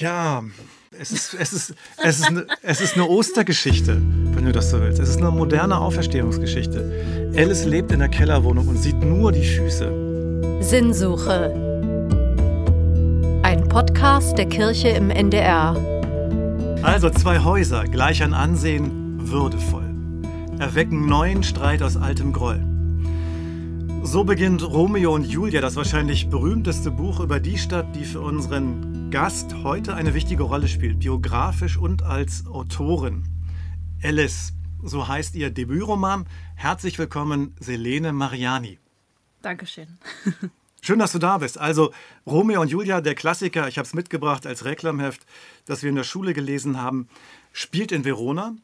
Ja, es ist, es, ist, es, ist eine, es ist eine Ostergeschichte, wenn du das so willst. Es ist eine moderne Auferstehungsgeschichte. Alice lebt in der Kellerwohnung und sieht nur die Füße. Sinnsuche. Ein Podcast der Kirche im NDR. Also zwei Häuser, gleich an Ansehen, würdevoll. Erwecken neuen Streit aus altem Groll. So beginnt Romeo und Julia, das wahrscheinlich berühmteste Buch über die Stadt, die für unseren Gast heute eine wichtige Rolle spielt, biografisch und als Autorin. Alice, so heißt ihr Debütroman. Herzlich willkommen, Selene Mariani. Dankeschön. Schön, dass du da bist. Also Romeo und Julia, der Klassiker, ich habe es mitgebracht als Reklamheft, das wir in der Schule gelesen haben, spielt in Verona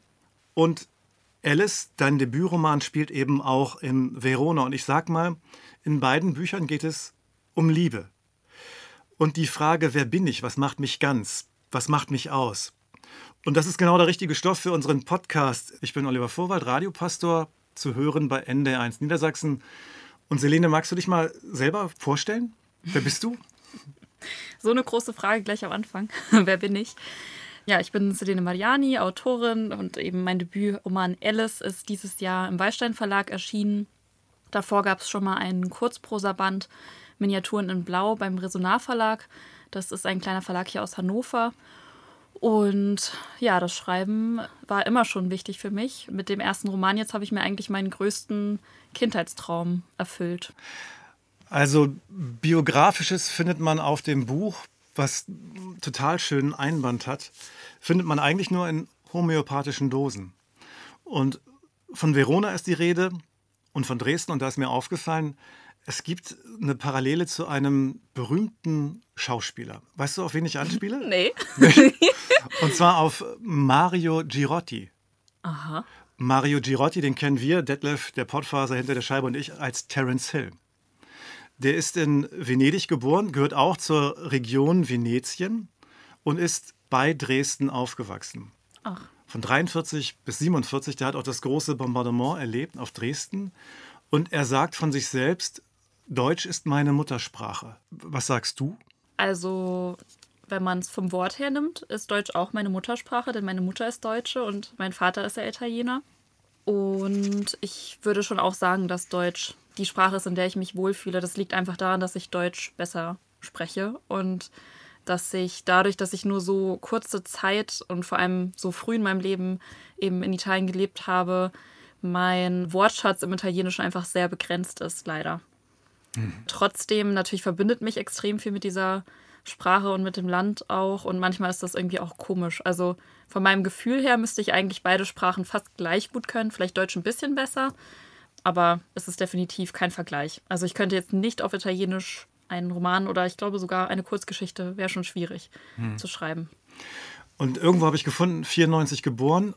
und Alice, dein Debütroman spielt eben auch in Verona. Und ich sag mal, in beiden Büchern geht es um Liebe. Und die Frage, wer bin ich, was macht mich ganz, was macht mich aus? Und das ist genau der richtige Stoff für unseren Podcast. Ich bin Oliver Vorwald, Radiopastor, zu hören bei NDR1 Niedersachsen. Und Selene, magst du dich mal selber vorstellen? Wer bist du? So eine große Frage gleich am Anfang. Wer bin ich? Ja, ich bin Selene Mariani, Autorin und eben mein Debütroman Alice ist dieses Jahr im Wallstein Verlag erschienen. Davor gab es schon mal einen Kurzprosaband Miniaturen in Blau beim Resonar Verlag. Das ist ein kleiner Verlag hier aus Hannover. Und ja, das Schreiben war immer schon wichtig für mich. Mit dem ersten Roman jetzt habe ich mir eigentlich meinen größten Kindheitstraum erfüllt. Also biografisches findet man auf dem Buch, was total schönen Einband hat, findet man eigentlich nur in homöopathischen Dosen. Und von Verona ist die Rede und von Dresden, und da ist mir aufgefallen, es gibt eine Parallele zu einem berühmten Schauspieler. Weißt du, auf wen ich anspiele? Nee. und zwar auf Mario Girotti. Aha. Mario Girotti, den kennen wir, Detlef, der Pottfaser hinter der Scheibe und ich, als Terence Hill. Der ist in Venedig geboren, gehört auch zur Region Venetien und ist bei Dresden aufgewachsen. Ach. Von 43 bis 47, der hat auch das große Bombardement erlebt auf Dresden. Und er sagt von sich selbst, Deutsch ist meine Muttersprache. Was sagst du? Also, wenn man es vom Wort her nimmt, ist Deutsch auch meine Muttersprache, denn meine Mutter ist Deutsche und mein Vater ist ja Italiener. Und ich würde schon auch sagen, dass Deutsch die Sprache ist, in der ich mich wohlfühle. Das liegt einfach daran, dass ich Deutsch besser spreche und dass ich dadurch, dass ich nur so kurze Zeit und vor allem so früh in meinem Leben eben in Italien gelebt habe, mein Wortschatz im Italienischen einfach sehr begrenzt ist, leider. Mhm. Trotzdem, natürlich verbindet mich extrem viel mit dieser Sprache und mit dem Land auch und manchmal ist das irgendwie auch komisch. Also von meinem Gefühl her müsste ich eigentlich beide Sprachen fast gleich gut können, vielleicht Deutsch ein bisschen besser, aber es ist definitiv kein Vergleich. Also ich könnte jetzt nicht auf Italienisch einen Roman oder ich glaube sogar eine Kurzgeschichte wäre schon schwierig hm. zu schreiben. Und irgendwo habe ich gefunden, 94 geboren.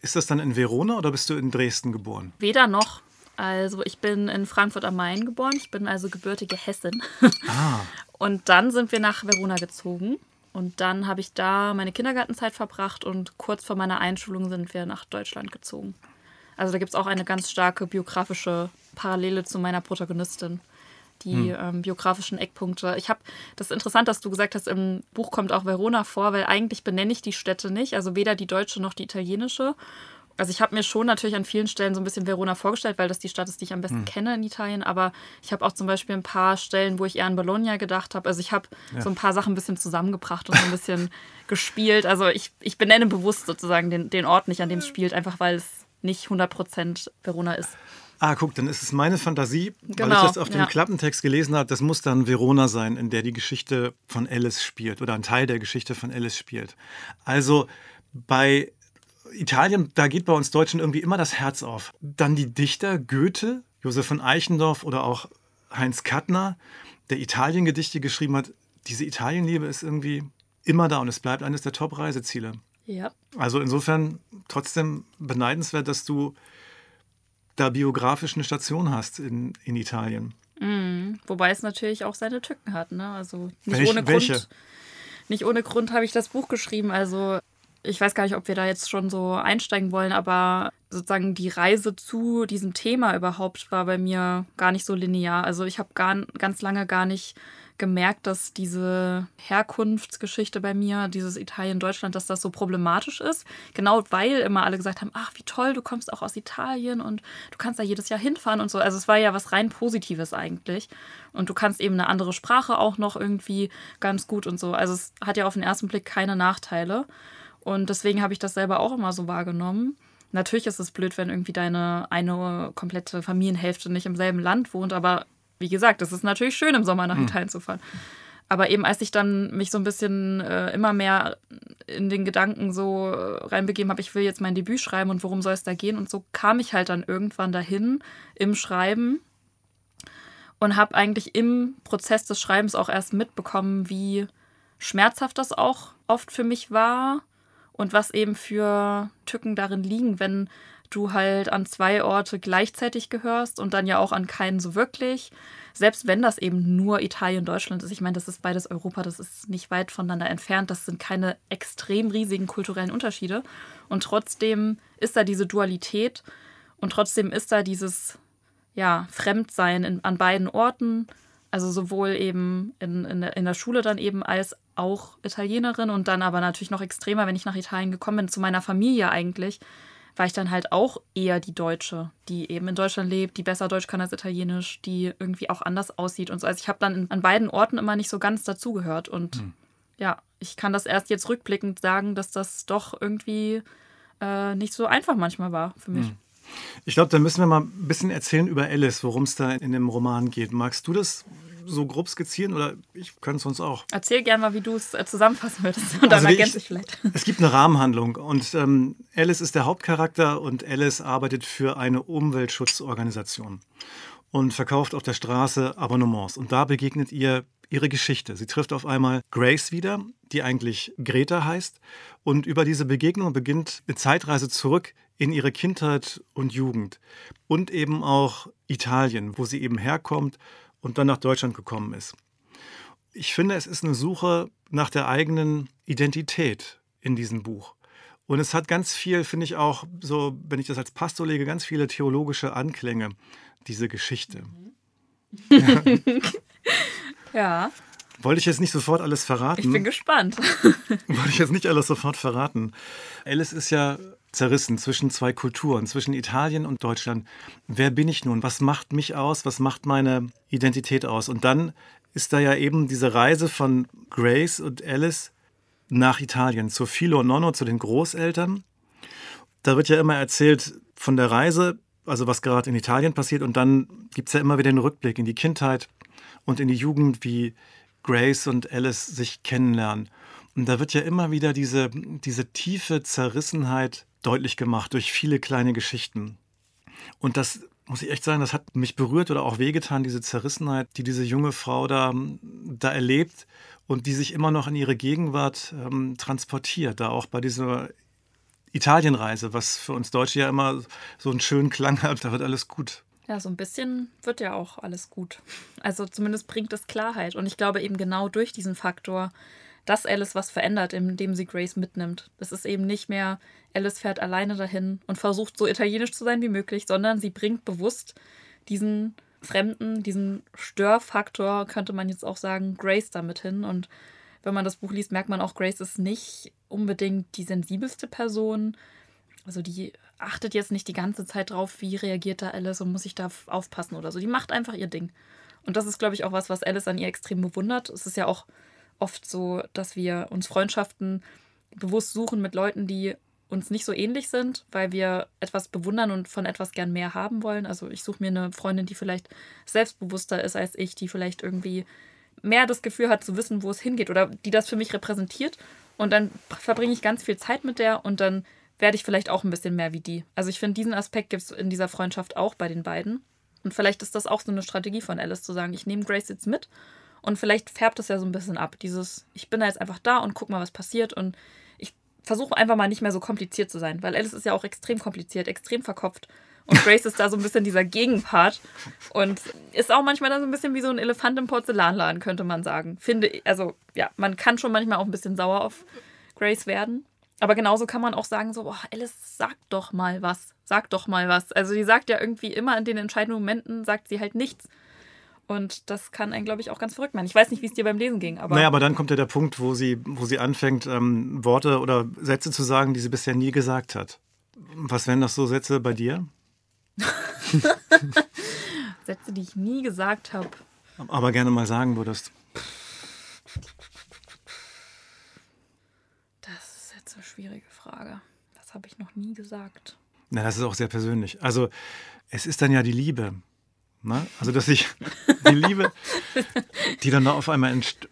Ist das dann in Verona oder bist du in Dresden geboren? Weder noch. Also ich bin in Frankfurt am Main geboren. Ich bin also gebürtige Hessin. Ah. Und dann sind wir nach Verona gezogen. Und dann habe ich da meine Kindergartenzeit verbracht und kurz vor meiner Einschulung sind wir nach Deutschland gezogen. Also da gibt es auch eine ganz starke biografische Parallele zu meiner Protagonistin. Die hm. ähm, biografischen Eckpunkte. Ich habe das ist interessant, dass du gesagt hast, im Buch kommt auch Verona vor, weil eigentlich benenne ich die Städte nicht, also weder die deutsche noch die italienische. Also ich habe mir schon natürlich an vielen Stellen so ein bisschen Verona vorgestellt, weil das die Stadt ist, die ich am besten hm. kenne in Italien. Aber ich habe auch zum Beispiel ein paar Stellen, wo ich eher an Bologna gedacht habe. Also ich habe ja. so ein paar Sachen ein bisschen zusammengebracht und so ein bisschen gespielt. Also ich, ich benenne bewusst sozusagen den, den Ort nicht, an dem es spielt, einfach weil es nicht 100% Verona ist. Ah, guck, dann ist es meine Fantasie, genau, weil ich genau, das auf dem ja. Klappentext gelesen habe, das muss dann Verona sein, in der die Geschichte von Alice spielt oder ein Teil der Geschichte von Alice spielt. Also bei Italien, da geht bei uns Deutschen irgendwie immer das Herz auf. Dann die Dichter Goethe, Josef von Eichendorff oder auch Heinz Kattner, der Italien-Gedichte geschrieben hat. Diese Italienliebe ist irgendwie immer da und es bleibt eines der Top-Reiseziele. Ja. Also insofern trotzdem beneidenswert, dass du da biografisch eine Station hast in, in Italien. Mhm. Wobei es natürlich auch seine Tücken hat. Ne? Also nicht Welch, ohne welche? Grund. Nicht ohne Grund habe ich das Buch geschrieben. Also ich weiß gar nicht, ob wir da jetzt schon so einsteigen wollen, aber sozusagen die Reise zu diesem Thema überhaupt war bei mir gar nicht so linear. Also ich habe ganz lange gar nicht gemerkt, dass diese Herkunftsgeschichte bei mir, dieses Italien-Deutschland, dass das so problematisch ist. Genau weil immer alle gesagt haben, ach, wie toll, du kommst auch aus Italien und du kannst da jedes Jahr hinfahren und so. Also es war ja was rein Positives eigentlich. Und du kannst eben eine andere Sprache auch noch irgendwie ganz gut und so. Also es hat ja auf den ersten Blick keine Nachteile. Und deswegen habe ich das selber auch immer so wahrgenommen. Natürlich ist es blöd, wenn irgendwie deine eine komplette Familienhälfte nicht im selben Land wohnt, aber wie gesagt, es ist natürlich schön, im Sommer nach hm. Italien zu fahren. Aber eben als ich dann mich so ein bisschen äh, immer mehr in den Gedanken so äh, reinbegeben habe, ich will jetzt mein Debüt schreiben und worum soll es da gehen und so kam ich halt dann irgendwann dahin im Schreiben und habe eigentlich im Prozess des Schreibens auch erst mitbekommen, wie schmerzhaft das auch oft für mich war und was eben für Tücken darin liegen, wenn du halt an zwei Orte gleichzeitig gehörst und dann ja auch an keinen so wirklich. Selbst wenn das eben nur Italien, Deutschland ist. Ich meine, das ist beides Europa, das ist nicht weit voneinander entfernt. Das sind keine extrem riesigen kulturellen Unterschiede. Und trotzdem ist da diese Dualität und trotzdem ist da dieses ja, Fremdsein in, an beiden Orten. Also sowohl eben in, in, in der Schule dann eben als auch Italienerin und dann aber natürlich noch extremer, wenn ich nach Italien gekommen bin, zu meiner Familie eigentlich war ich dann halt auch eher die Deutsche, die eben in Deutschland lebt, die besser Deutsch kann als Italienisch, die irgendwie auch anders aussieht und so. Also ich habe dann an beiden Orten immer nicht so ganz dazugehört und hm. ja, ich kann das erst jetzt rückblickend sagen, dass das doch irgendwie äh, nicht so einfach manchmal war für mich. Hm. Ich glaube, da müssen wir mal ein bisschen erzählen über Alice, worum es da in dem Roman geht. Magst du das so grob skizzieren oder ich kann es sonst auch. Erzähl gerne mal, wie du es äh, zusammenfassen würdest und also dann ergänze ich vielleicht. Es gibt eine Rahmenhandlung und ähm, Alice ist der Hauptcharakter und Alice arbeitet für eine Umweltschutzorganisation und verkauft auf der Straße Abonnements und da begegnet ihr ihre Geschichte. Sie trifft auf einmal Grace wieder, die eigentlich Greta heißt und über diese Begegnung beginnt eine Zeitreise zurück in ihre Kindheit und Jugend und eben auch Italien, wo sie eben herkommt und dann nach Deutschland gekommen ist. Ich finde, es ist eine Suche nach der eigenen Identität in diesem Buch. Und es hat ganz viel, finde ich auch, so, wenn ich das als Pastor lege, ganz viele theologische Anklänge, diese Geschichte. Ja. ja. Wollte ich jetzt nicht sofort alles verraten? Ich bin gespannt. Wollte ich jetzt nicht alles sofort verraten. Alice ist ja zerrissen zwischen zwei Kulturen, zwischen Italien und Deutschland. Wer bin ich nun? Was macht mich aus? Was macht meine Identität aus? Und dann ist da ja eben diese Reise von Grace und Alice nach Italien, zu Philo und Nonno, zu den Großeltern. Da wird ja immer erzählt von der Reise, also was gerade in Italien passiert. Und dann gibt es ja immer wieder den Rückblick in die Kindheit und in die Jugend, wie Grace und Alice sich kennenlernen. Und da wird ja immer wieder diese, diese tiefe Zerrissenheit deutlich gemacht durch viele kleine Geschichten. Und das muss ich echt sagen, das hat mich berührt oder auch wehgetan, diese Zerrissenheit, die diese junge Frau da, da erlebt und die sich immer noch in ihre Gegenwart ähm, transportiert, da auch bei dieser Italienreise, was für uns Deutsche ja immer so einen schönen Klang hat, da wird alles gut. Ja, so ein bisschen wird ja auch alles gut. Also zumindest bringt es Klarheit. Und ich glaube eben genau durch diesen Faktor, dass Alice was verändert, indem sie Grace mitnimmt. Es ist eben nicht mehr, Alice fährt alleine dahin und versucht so italienisch zu sein wie möglich, sondern sie bringt bewusst diesen Fremden, diesen Störfaktor, könnte man jetzt auch sagen, Grace damit hin. Und wenn man das Buch liest, merkt man auch, Grace ist nicht unbedingt die sensibelste Person. Also die achtet jetzt nicht die ganze Zeit drauf, wie reagiert da Alice und muss ich da aufpassen oder so. Die macht einfach ihr Ding. Und das ist, glaube ich, auch was, was Alice an ihr extrem bewundert. Es ist ja auch oft so, dass wir uns Freundschaften bewusst suchen mit Leuten, die uns nicht so ähnlich sind, weil wir etwas bewundern und von etwas gern mehr haben wollen. Also ich suche mir eine Freundin, die vielleicht selbstbewusster ist als ich, die vielleicht irgendwie mehr das Gefühl hat zu wissen, wo es hingeht oder die das für mich repräsentiert. Und dann verbringe ich ganz viel Zeit mit der und dann werde ich vielleicht auch ein bisschen mehr wie die. Also ich finde, diesen Aspekt gibt es in dieser Freundschaft auch bei den beiden. Und vielleicht ist das auch so eine Strategie von Alice zu sagen, ich nehme Grace jetzt mit und vielleicht färbt es ja so ein bisschen ab. Dieses, ich bin da jetzt einfach da und guck mal, was passiert. Und ich versuche einfach mal nicht mehr so kompliziert zu sein, weil Alice ist ja auch extrem kompliziert, extrem verkopft. Und Grace ist da so ein bisschen dieser Gegenpart und ist auch manchmal da so ein bisschen wie so ein Elefant im Porzellanladen, könnte man sagen. Finde, also ja, man kann schon manchmal auch ein bisschen sauer auf Grace werden. Aber genauso kann man auch sagen, so, boah, Alice, sag doch mal was. Sag doch mal was. Also die sagt ja irgendwie immer in den entscheidenden Momenten, sagt sie halt nichts. Und das kann einen, glaube ich, auch ganz verrückt machen. Ich weiß nicht, wie es dir beim Lesen ging, aber. Naja, aber dann kommt ja der Punkt, wo sie, wo sie anfängt, ähm, Worte oder Sätze zu sagen, die sie bisher nie gesagt hat. Was wären das so Sätze bei dir? Sätze, die ich nie gesagt habe. Aber gerne mal sagen würdest. Das ist jetzt eine schwierige Frage. Das habe ich noch nie gesagt. Na, das ist auch sehr persönlich. Also, es ist dann ja die Liebe. Ne? Also, dass ich die Liebe, die dann da auf einmal entsteht.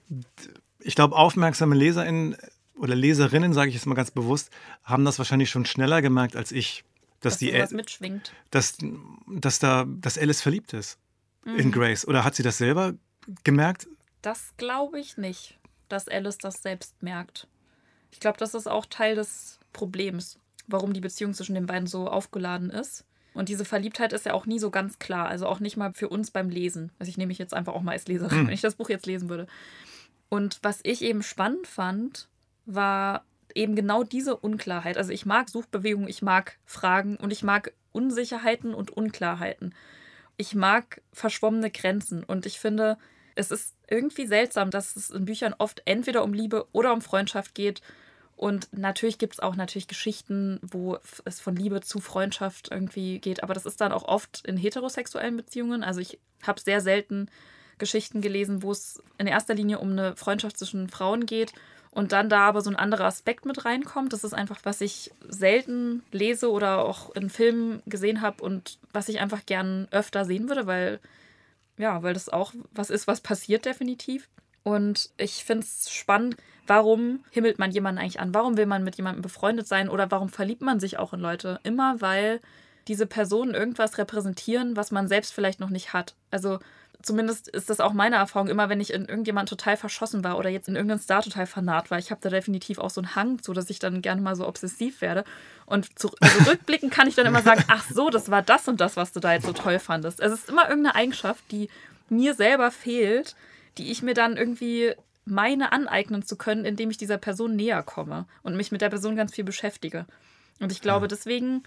Ich glaube, aufmerksame LeserInnen oder Leserinnen, sage ich jetzt mal ganz bewusst, haben das wahrscheinlich schon schneller gemerkt als ich. Dass, Dass die sowas mitschwingt. dass, dass da dass Alice verliebt ist in Grace. Oder hat sie das selber gemerkt? Das glaube ich nicht, dass Alice das selbst merkt. Ich glaube, das ist auch Teil des Problems, warum die Beziehung zwischen den beiden so aufgeladen ist. Und diese Verliebtheit ist ja auch nie so ganz klar. Also auch nicht mal für uns beim Lesen. Also ich nehme mich jetzt einfach auch mal als Leserin, Hm. wenn ich das Buch jetzt lesen würde. Und was ich eben spannend fand, war eben genau diese Unklarheit. Also ich mag Suchbewegungen, ich mag Fragen und ich mag Unsicherheiten und Unklarheiten. Ich mag verschwommene Grenzen und ich finde, es ist irgendwie seltsam, dass es in Büchern oft entweder um Liebe oder um Freundschaft geht. Und natürlich gibt es auch natürlich Geschichten, wo es von Liebe zu Freundschaft irgendwie geht. Aber das ist dann auch oft in heterosexuellen Beziehungen. Also ich habe sehr selten Geschichten gelesen, wo es in erster Linie um eine Freundschaft zwischen Frauen geht und dann da aber so ein anderer Aspekt mit reinkommt. Das ist einfach, was ich selten lese oder auch in Filmen gesehen habe und was ich einfach gern öfter sehen würde, weil ja, weil das auch was ist, was passiert definitiv. Und ich finde es spannend, warum himmelt man jemanden eigentlich an? Warum will man mit jemandem befreundet sein oder warum verliebt man sich auch in Leute? Immer weil diese Personen irgendwas repräsentieren, was man selbst vielleicht noch nicht hat. Also zumindest ist das auch meine Erfahrung, immer wenn ich in irgendjemand total verschossen war oder jetzt in irgendeinen Star total fanat war. Ich habe da definitiv auch so einen Hang zu, dass ich dann gerne mal so obsessiv werde. Und zu, also kann ich dann immer sagen, ach so, das war das und das, was du da jetzt so toll fandest. Es ist immer irgendeine Eigenschaft, die mir selber fehlt, die ich mir dann irgendwie meine aneignen zu können, indem ich dieser Person näher komme und mich mit der Person ganz viel beschäftige. Und ich glaube, deswegen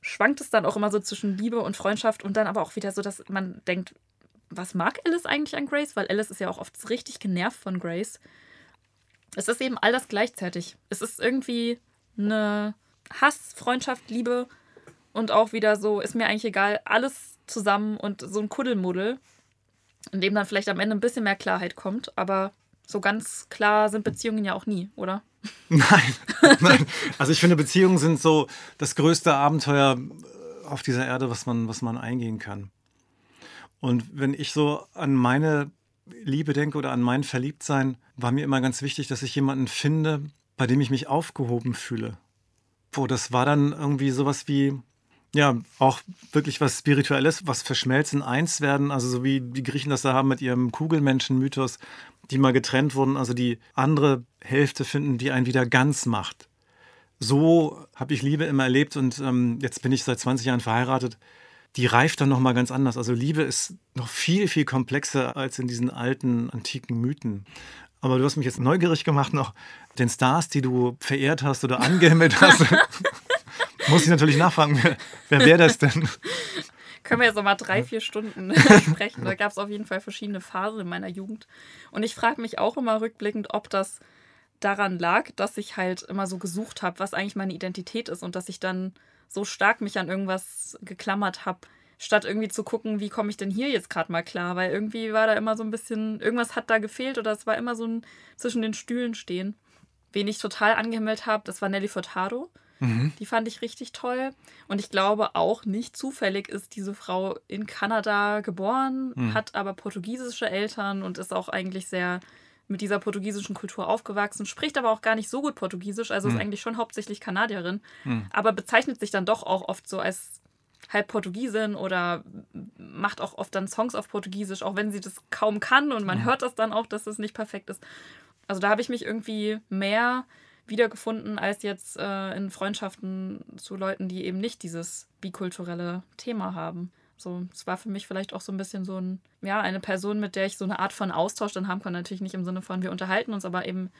schwankt es dann auch immer so zwischen Liebe und Freundschaft und dann aber auch wieder so, dass man denkt, was mag Alice eigentlich an Grace? Weil Alice ist ja auch oft richtig genervt von Grace. Es ist eben all das gleichzeitig. Es ist irgendwie eine Hass, Freundschaft, Liebe und auch wieder so, ist mir eigentlich egal, alles zusammen und so ein Kuddelmuddel, in dem dann vielleicht am Ende ein bisschen mehr Klarheit kommt, aber so ganz klar sind Beziehungen ja auch nie, oder? Nein, nein. Also ich finde, Beziehungen sind so das größte Abenteuer auf dieser Erde, was man, was man eingehen kann. Und wenn ich so an meine Liebe denke oder an mein Verliebtsein, war mir immer ganz wichtig, dass ich jemanden finde, bei dem ich mich aufgehoben fühle. Boah, das war dann irgendwie sowas wie, ja, auch wirklich was Spirituelles, was verschmelzen, eins werden, also so wie die Griechen das da haben mit ihrem Kugelmenschen-Mythos, die mal getrennt wurden, also die andere Hälfte finden, die einen wieder ganz macht. So habe ich Liebe immer erlebt und ähm, jetzt bin ich seit 20 Jahren verheiratet. Die reift dann nochmal ganz anders. Also Liebe ist noch viel, viel komplexer als in diesen alten, antiken Mythen. Aber du hast mich jetzt neugierig gemacht, noch den Stars, die du verehrt hast oder angehimmelt hast. Muss ich natürlich nachfragen, wer, wäre das denn? Können wir jetzt noch mal drei, vier Stunden sprechen. Da gab es auf jeden Fall verschiedene Phasen in meiner Jugend. Und ich frage mich auch immer rückblickend, ob das daran lag, dass ich halt immer so gesucht habe, was eigentlich meine Identität ist und dass ich dann so stark mich an irgendwas geklammert habe, statt irgendwie zu gucken, wie komme ich denn hier jetzt gerade mal klar, weil irgendwie war da immer so ein bisschen, irgendwas hat da gefehlt oder es war immer so ein zwischen den Stühlen stehen. Wen ich total angehimmelt habe, das war Nelly Furtado. Die fand ich richtig toll. Und ich glaube auch nicht zufällig ist diese Frau in Kanada geboren, hat aber portugiesische Eltern und ist auch eigentlich sehr mit dieser portugiesischen Kultur aufgewachsen, spricht aber auch gar nicht so gut Portugiesisch, also ist eigentlich schon hauptsächlich Kanadierin, aber bezeichnet sich dann doch auch oft so als halb Portugiesin oder macht auch oft dann Songs auf Portugiesisch, auch wenn sie das kaum kann und man hört das dann auch, dass es nicht perfekt ist. Also da habe ich mich irgendwie mehr wiedergefunden als jetzt äh, in Freundschaften zu Leuten, die eben nicht dieses bikulturelle Thema haben. So, es war für mich vielleicht auch so ein bisschen so ein, ja, eine Person, mit der ich so eine Art von Austausch dann haben kann. Natürlich nicht im Sinne von, wir unterhalten uns, aber eben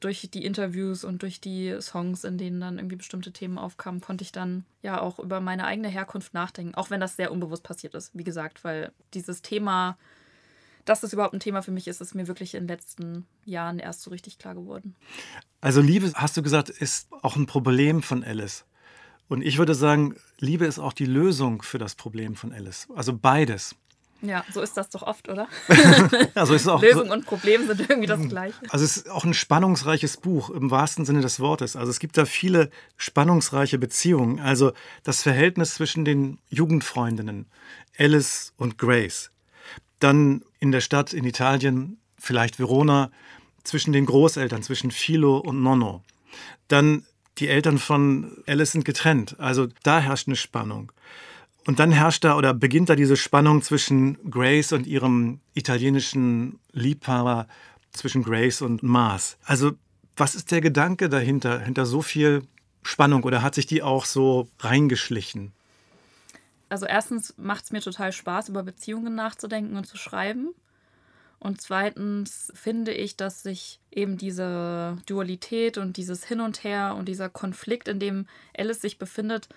durch die Interviews und durch die Songs, in denen dann irgendwie bestimmte Themen aufkamen, konnte ich dann ja auch über meine eigene Herkunft nachdenken. Auch wenn das sehr unbewusst passiert ist, wie gesagt, weil dieses Thema dass das überhaupt ein Thema für mich ist, ist mir wirklich in den letzten Jahren erst so richtig klar geworden. Also Liebe, hast du gesagt, ist auch ein Problem von Alice. Und ich würde sagen, Liebe ist auch die Lösung für das Problem von Alice. Also beides. Ja, so ist das doch oft, oder? also ist auch Lösung und Problem sind irgendwie das Gleiche. Also es ist auch ein spannungsreiches Buch im wahrsten Sinne des Wortes. Also es gibt da viele spannungsreiche Beziehungen. Also das Verhältnis zwischen den Jugendfreundinnen Alice und Grace. Dann in der Stadt in Italien, vielleicht Verona, zwischen den Großeltern, zwischen Philo und Nonno. Dann die Eltern von Alice sind getrennt. Also da herrscht eine Spannung. Und dann herrscht da oder beginnt da diese Spannung zwischen Grace und ihrem italienischen Liebhaber, zwischen Grace und Mars. Also, was ist der Gedanke dahinter, hinter so viel Spannung oder hat sich die auch so reingeschlichen? Also, erstens macht es mir total Spaß, über Beziehungen nachzudenken und zu schreiben. Und zweitens finde ich, dass sich eben diese Dualität und dieses Hin und Her und dieser Konflikt, in dem Alice sich befindet,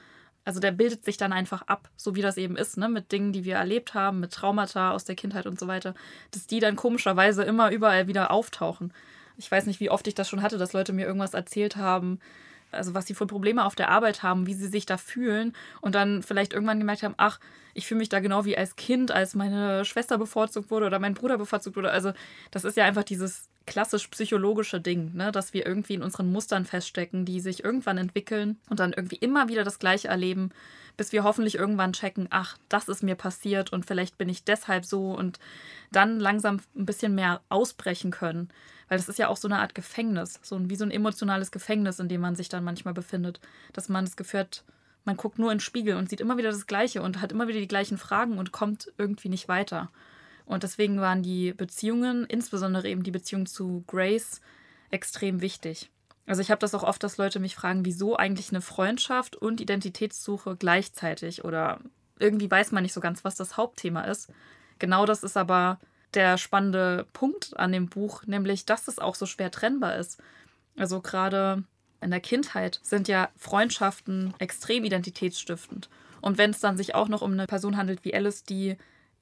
also der bildet sich dann einfach ab, so wie das eben ist, ne? mit Dingen, die wir erlebt haben, mit Traumata aus der Kindheit und so weiter, dass die dann komischerweise immer überall wieder auftauchen. Ich weiß nicht, wie oft ich das schon hatte, dass Leute mir irgendwas erzählt haben, also was sie für Probleme auf der Arbeit haben, wie sie sich da fühlen und dann vielleicht irgendwann gemerkt haben, ach, ich fühle mich da genau wie als Kind, als meine Schwester bevorzugt wurde oder mein Bruder bevorzugt wurde. Also das ist ja einfach dieses klassisch psychologische Ding, ne? dass wir irgendwie in unseren Mustern feststecken, die sich irgendwann entwickeln und dann irgendwie immer wieder das Gleiche erleben, bis wir hoffentlich irgendwann checken, ach, das ist mir passiert und vielleicht bin ich deshalb so und dann langsam ein bisschen mehr ausbrechen können. Weil das ist ja auch so eine Art Gefängnis, so wie so ein emotionales Gefängnis, in dem man sich dann manchmal befindet, dass man das Gefühl hat, man guckt nur in den Spiegel und sieht immer wieder das Gleiche und hat immer wieder die gleichen Fragen und kommt irgendwie nicht weiter. Und deswegen waren die Beziehungen, insbesondere eben die Beziehung zu Grace, extrem wichtig. Also ich habe das auch oft, dass Leute mich fragen, wieso eigentlich eine Freundschaft und Identitätssuche gleichzeitig oder irgendwie weiß man nicht so ganz, was das Hauptthema ist. Genau das ist aber der spannende Punkt an dem Buch, nämlich dass es auch so schwer trennbar ist. Also gerade in der Kindheit sind ja Freundschaften extrem identitätsstiftend. Und wenn es dann sich auch noch um eine Person handelt wie Alice, die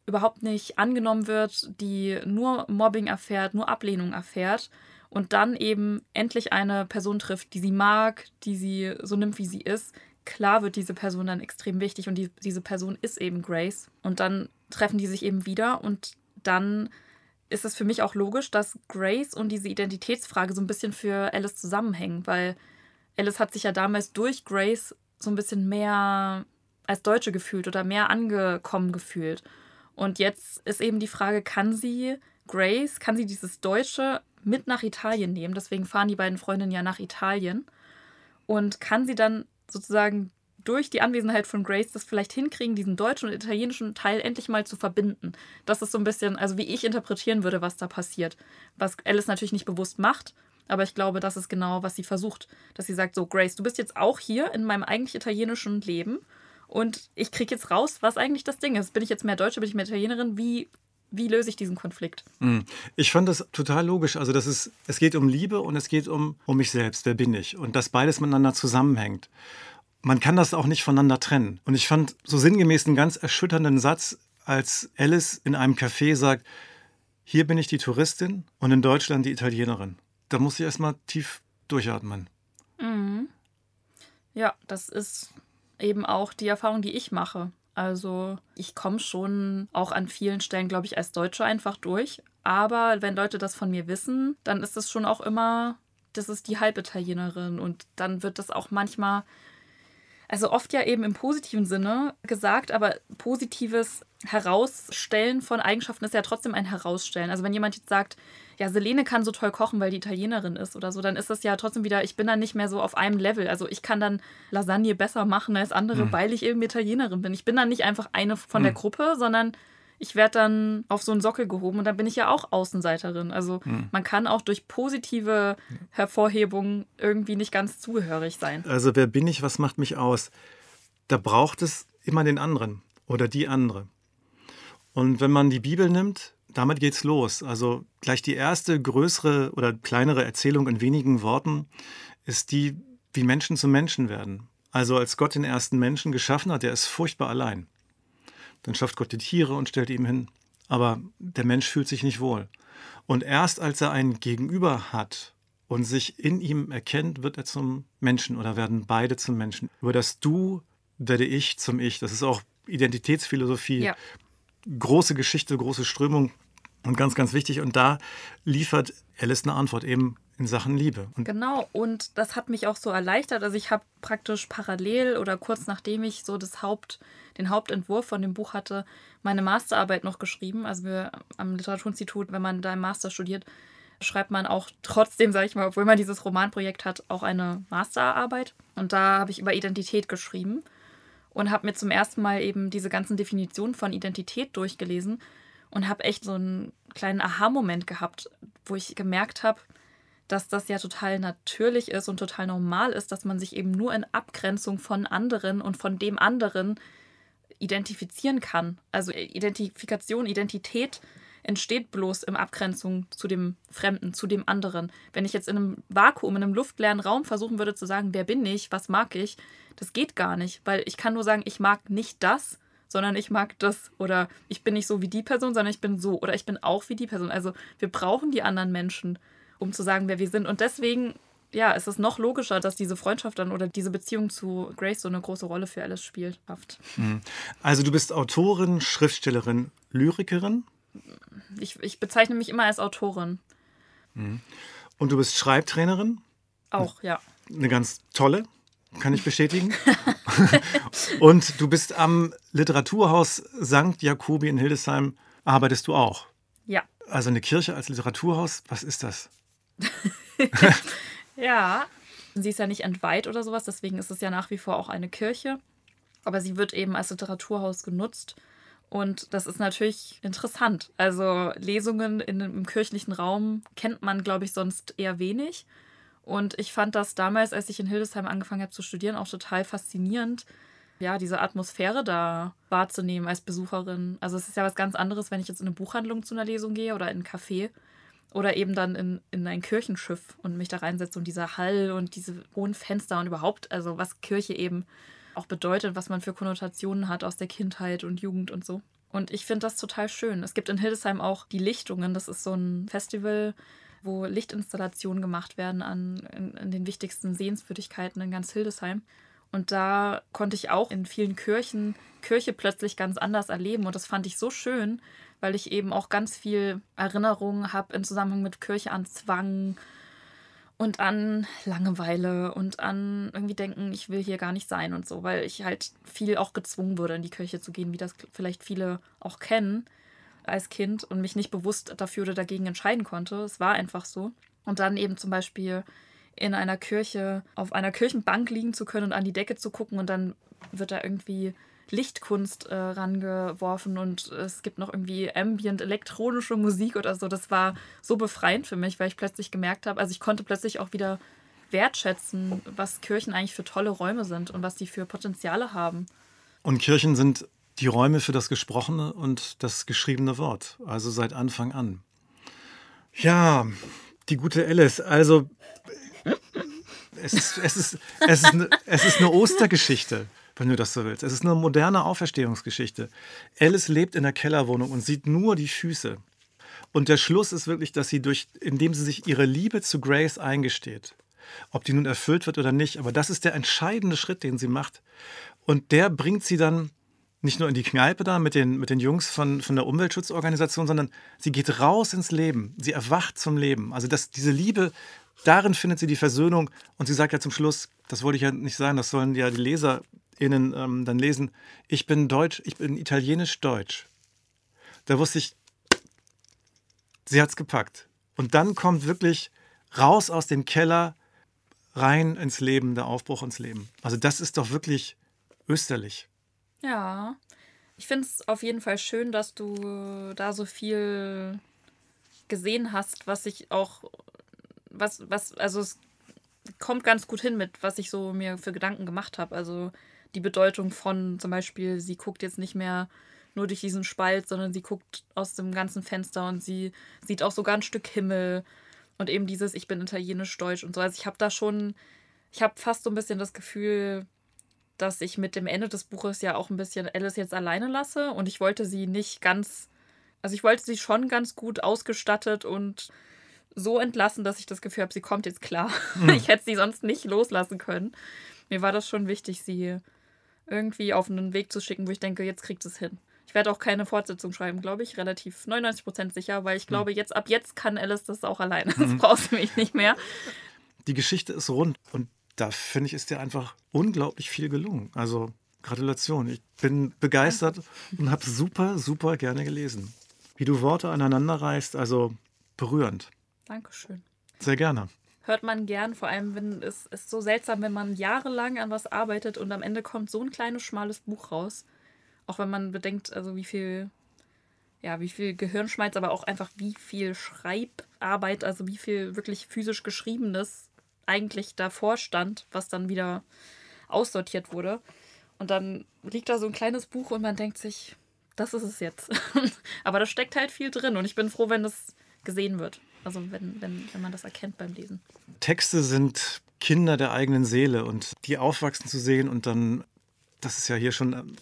überhaupt nicht angenommen wird, die nur Mobbing erfährt, nur Ablehnung erfährt und dann eben endlich eine Person trifft, die sie mag, die sie so nimmt, wie sie ist, klar wird diese Person dann extrem wichtig und die, diese Person ist eben Grace. Und dann treffen die sich eben wieder und dann ist es für mich auch logisch, dass Grace und diese Identitätsfrage so ein bisschen für Alice zusammenhängen, weil Alice hat sich ja damals durch Grace so ein bisschen mehr als Deutsche gefühlt oder mehr angekommen gefühlt. Und jetzt ist eben die Frage, kann sie Grace, kann sie dieses Deutsche mit nach Italien nehmen? Deswegen fahren die beiden Freundinnen ja nach Italien. Und kann sie dann sozusagen durch die Anwesenheit von Grace das vielleicht hinkriegen, diesen deutschen und italienischen Teil endlich mal zu verbinden. Das ist so ein bisschen, also wie ich interpretieren würde, was da passiert. Was Alice natürlich nicht bewusst macht, aber ich glaube, das ist genau, was sie versucht. Dass sie sagt, so Grace, du bist jetzt auch hier in meinem eigentlich italienischen Leben und ich kriege jetzt raus, was eigentlich das Ding ist. Bin ich jetzt mehr Deutsche, bin ich mehr Italienerin? Wie, wie löse ich diesen Konflikt? Hm. Ich fand das total logisch. Also das ist, es geht um Liebe und es geht um, um mich selbst. Wer bin ich? Und dass beides miteinander zusammenhängt. Man kann das auch nicht voneinander trennen. Und ich fand so sinngemäß einen ganz erschütternden Satz, als Alice in einem Café sagt, hier bin ich die Touristin und in Deutschland die Italienerin. Da muss ich erstmal tief durchatmen. Mhm. Ja, das ist eben auch die Erfahrung, die ich mache. Also ich komme schon auch an vielen Stellen, glaube ich, als Deutsche einfach durch. Aber wenn Leute das von mir wissen, dann ist es schon auch immer, das ist die Halbitalienerin. Und dann wird das auch manchmal also oft ja eben im positiven Sinne gesagt, aber positives Herausstellen von Eigenschaften ist ja trotzdem ein Herausstellen. Also wenn jemand jetzt sagt, ja, Selene kann so toll kochen, weil die Italienerin ist oder so, dann ist das ja trotzdem wieder, ich bin dann nicht mehr so auf einem Level. Also ich kann dann Lasagne besser machen als andere, mhm. weil ich eben Italienerin bin. Ich bin dann nicht einfach eine von mhm. der Gruppe, sondern ich werde dann auf so einen Sockel gehoben und dann bin ich ja auch Außenseiterin. Also hm. man kann auch durch positive Hervorhebungen irgendwie nicht ganz zugehörig sein. Also wer bin ich, was macht mich aus? Da braucht es immer den anderen oder die andere. Und wenn man die Bibel nimmt, damit geht's los. Also gleich die erste größere oder kleinere Erzählung in wenigen Worten ist die, wie Menschen zu Menschen werden. Also als Gott den ersten Menschen geschaffen hat, der ist furchtbar allein. Dann schafft Gott die Tiere und stellt ihm hin. aber der Mensch fühlt sich nicht wohl. Und erst als er ein Gegenüber hat und sich in ihm erkennt, wird er zum Menschen oder werden beide zum Menschen. Über das Du werde ich zum Ich. Das ist auch Identitätsphilosophie. Ja. Große Geschichte, große Strömung und ganz, ganz wichtig. Und da liefert Alice eine Antwort eben in Sachen Liebe. Und genau, und das hat mich auch so erleichtert. Also ich habe praktisch parallel oder kurz nachdem ich so das Haupt, den Hauptentwurf von dem Buch hatte, meine Masterarbeit noch geschrieben. Also wir am Literaturinstitut, wenn man da im Master studiert, schreibt man auch trotzdem, sage ich mal, obwohl man dieses Romanprojekt hat, auch eine Masterarbeit. Und da habe ich über Identität geschrieben und habe mir zum ersten Mal eben diese ganzen Definitionen von Identität durchgelesen und habe echt so einen kleinen Aha-Moment gehabt, wo ich gemerkt habe, dass das ja total natürlich ist und total normal ist, dass man sich eben nur in Abgrenzung von anderen und von dem anderen identifizieren kann. Also Identifikation, Identität entsteht bloß in Abgrenzung zu dem Fremden, zu dem anderen. Wenn ich jetzt in einem Vakuum, in einem luftleeren Raum versuchen würde zu sagen, wer bin ich, was mag ich, das geht gar nicht, weil ich kann nur sagen, ich mag nicht das, sondern ich mag das oder ich bin nicht so wie die Person, sondern ich bin so oder ich bin auch wie die Person. Also wir brauchen die anderen Menschen um zu sagen, wer wir sind. Und deswegen, ja, ist es noch logischer, dass diese Freundschaft dann oder diese Beziehung zu Grace so eine große Rolle für Alice spielt. Mhm. Also du bist Autorin, Schriftstellerin, Lyrikerin? Ich, ich bezeichne mich immer als Autorin. Mhm. Und du bist Schreibtrainerin? Auch, ja. Eine ganz tolle, kann ich bestätigen. und du bist am Literaturhaus St. Jakobi in Hildesheim, arbeitest du auch? Ja. Also eine Kirche als Literaturhaus, was ist das? ja, sie ist ja nicht entweiht oder sowas, deswegen ist es ja nach wie vor auch eine Kirche. Aber sie wird eben als Literaturhaus genutzt. Und das ist natürlich interessant. Also Lesungen in, im kirchlichen Raum kennt man, glaube ich, sonst eher wenig. Und ich fand das damals, als ich in Hildesheim angefangen habe zu studieren, auch total faszinierend, ja, diese Atmosphäre da wahrzunehmen als Besucherin. Also es ist ja was ganz anderes, wenn ich jetzt in eine Buchhandlung zu einer Lesung gehe oder in ein Café oder eben dann in, in ein Kirchenschiff und mich da reinsetze und dieser Hall und diese hohen Fenster und überhaupt, also was Kirche eben auch bedeutet, was man für Konnotationen hat aus der Kindheit und Jugend und so. Und ich finde das total schön. Es gibt in Hildesheim auch die Lichtungen. Das ist so ein Festival, wo Lichtinstallationen gemacht werden an in, in den wichtigsten Sehenswürdigkeiten in ganz Hildesheim. Und da konnte ich auch in vielen Kirchen Kirche plötzlich ganz anders erleben. Und das fand ich so schön, weil ich eben auch ganz viel Erinnerungen habe im Zusammenhang mit Kirche an Zwang und an Langeweile und an irgendwie denken, ich will hier gar nicht sein und so, weil ich halt viel auch gezwungen wurde, in die Kirche zu gehen, wie das vielleicht viele auch kennen als Kind und mich nicht bewusst dafür oder dagegen entscheiden konnte. Es war einfach so. Und dann eben zum Beispiel in einer Kirche auf einer Kirchenbank liegen zu können und an die Decke zu gucken und dann wird da irgendwie Lichtkunst äh, rangeworfen und es gibt noch irgendwie ambient elektronische Musik oder so. Das war so befreiend für mich, weil ich plötzlich gemerkt habe, also ich konnte plötzlich auch wieder wertschätzen, was Kirchen eigentlich für tolle Räume sind und was die für Potenziale haben. Und Kirchen sind die Räume für das gesprochene und das geschriebene Wort, also seit Anfang an. Ja, die gute Alice, also es ist, es ist, es ist, eine, es ist eine Ostergeschichte, wenn du das so willst. Es ist eine moderne Auferstehungsgeschichte. Alice lebt in der Kellerwohnung und sieht nur die Füße. Und der Schluss ist wirklich, dass sie durch, indem sie sich ihre Liebe zu Grace eingesteht, ob die nun erfüllt wird oder nicht, aber das ist der entscheidende Schritt, den sie macht. Und der bringt sie dann nicht nur in die Kneipe da mit den, mit den Jungs von, von der Umweltschutzorganisation, sondern sie geht raus ins Leben. Sie erwacht zum Leben. Also das, diese Liebe darin findet sie die Versöhnung und sie sagt ja zum Schluss, das wollte ich ja nicht sagen, das sollen ja die LeserInnen ähm, dann lesen, ich bin Deutsch, ich bin italienisch-deutsch. Da wusste ich, sie hat es gepackt. Und dann kommt wirklich raus aus dem Keller, rein ins Leben, der Aufbruch ins Leben. Also das ist doch wirklich österlich. Ja, ich finde es auf jeden Fall schön, dass du da so viel gesehen hast, was ich auch was, was, also es kommt ganz gut hin mit, was ich so mir für Gedanken gemacht habe. Also die Bedeutung von zum Beispiel, sie guckt jetzt nicht mehr nur durch diesen Spalt, sondern sie guckt aus dem ganzen Fenster und sie sieht auch sogar ein Stück Himmel und eben dieses, ich bin italienisch-deutsch und so. Also ich habe da schon, ich habe fast so ein bisschen das Gefühl, dass ich mit dem Ende des Buches ja auch ein bisschen Alice jetzt alleine lasse und ich wollte sie nicht ganz Also ich wollte sie schon ganz gut ausgestattet und so entlassen, dass ich das Gefühl habe, sie kommt jetzt klar. Mhm. Ich hätte sie sonst nicht loslassen können. Mir war das schon wichtig, sie irgendwie auf einen Weg zu schicken, wo ich denke, jetzt kriegt es hin. Ich werde auch keine Fortsetzung schreiben, glaube ich, relativ 99% sicher, weil ich glaube, jetzt ab jetzt kann Alice das auch alleine. Das mhm. braucht sie mich nicht mehr. Die Geschichte ist rund und da finde ich, ist dir einfach unglaublich viel gelungen. Also Gratulation. Ich bin begeistert und habe super, super gerne gelesen. Wie du Worte aneinander reißt, also berührend. Dankeschön. Sehr gerne. Hört man gern, vor allem wenn es ist so seltsam, wenn man jahrelang an was arbeitet und am Ende kommt so ein kleines, schmales Buch raus. Auch wenn man bedenkt, also wie viel, ja, wie viel Gehirnschmalz, aber auch einfach wie viel Schreibarbeit, also wie viel wirklich physisch Geschriebenes eigentlich davor stand, was dann wieder aussortiert wurde. Und dann liegt da so ein kleines Buch und man denkt sich, das ist es jetzt. aber da steckt halt viel drin und ich bin froh, wenn das gesehen wird. Also wenn, wenn, wenn man das erkennt beim Lesen. Texte sind Kinder der eigenen Seele und die aufwachsen zu sehen und dann, das ist ja hier schon ähm,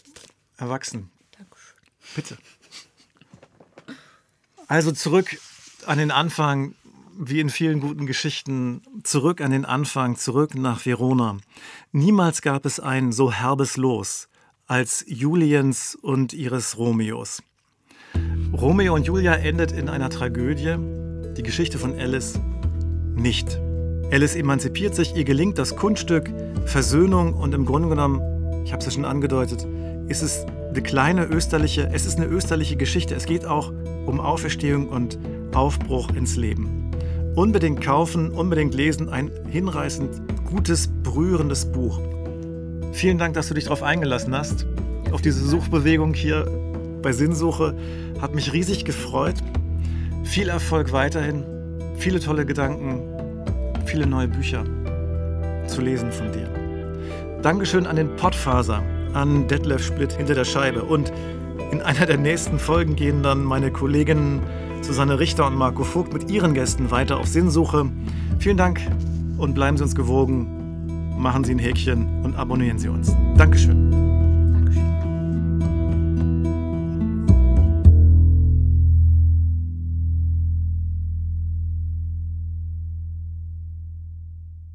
erwachsen. Dankeschön. Bitte. Also zurück an den Anfang, wie in vielen guten Geschichten, zurück an den Anfang, zurück nach Verona. Niemals gab es ein so herbes Los als Juliens und ihres Romeos. Romeo und Julia endet in einer Tragödie, die Geschichte von Alice nicht. Alice emanzipiert sich, ihr gelingt das Kunststück Versöhnung und im Grunde genommen, ich habe es ja schon angedeutet, ist es eine kleine österliche, es ist eine österliche Geschichte. Es geht auch um Auferstehung und Aufbruch ins Leben. Unbedingt kaufen, unbedingt lesen, ein hinreißend gutes, berührendes Buch. Vielen Dank, dass du dich darauf eingelassen hast, auf diese Suchbewegung hier bei Sinnsuche. Hat mich riesig gefreut. Viel Erfolg weiterhin, viele tolle Gedanken, viele neue Bücher zu lesen von dir. Dankeschön an den Pottfaser, an Detlef Splitt hinter der Scheibe. Und in einer der nächsten Folgen gehen dann meine Kolleginnen Susanne Richter und Marco Vogt mit ihren Gästen weiter auf Sinnsuche. Vielen Dank und bleiben Sie uns gewogen. Machen Sie ein Häkchen und abonnieren Sie uns. Dankeschön.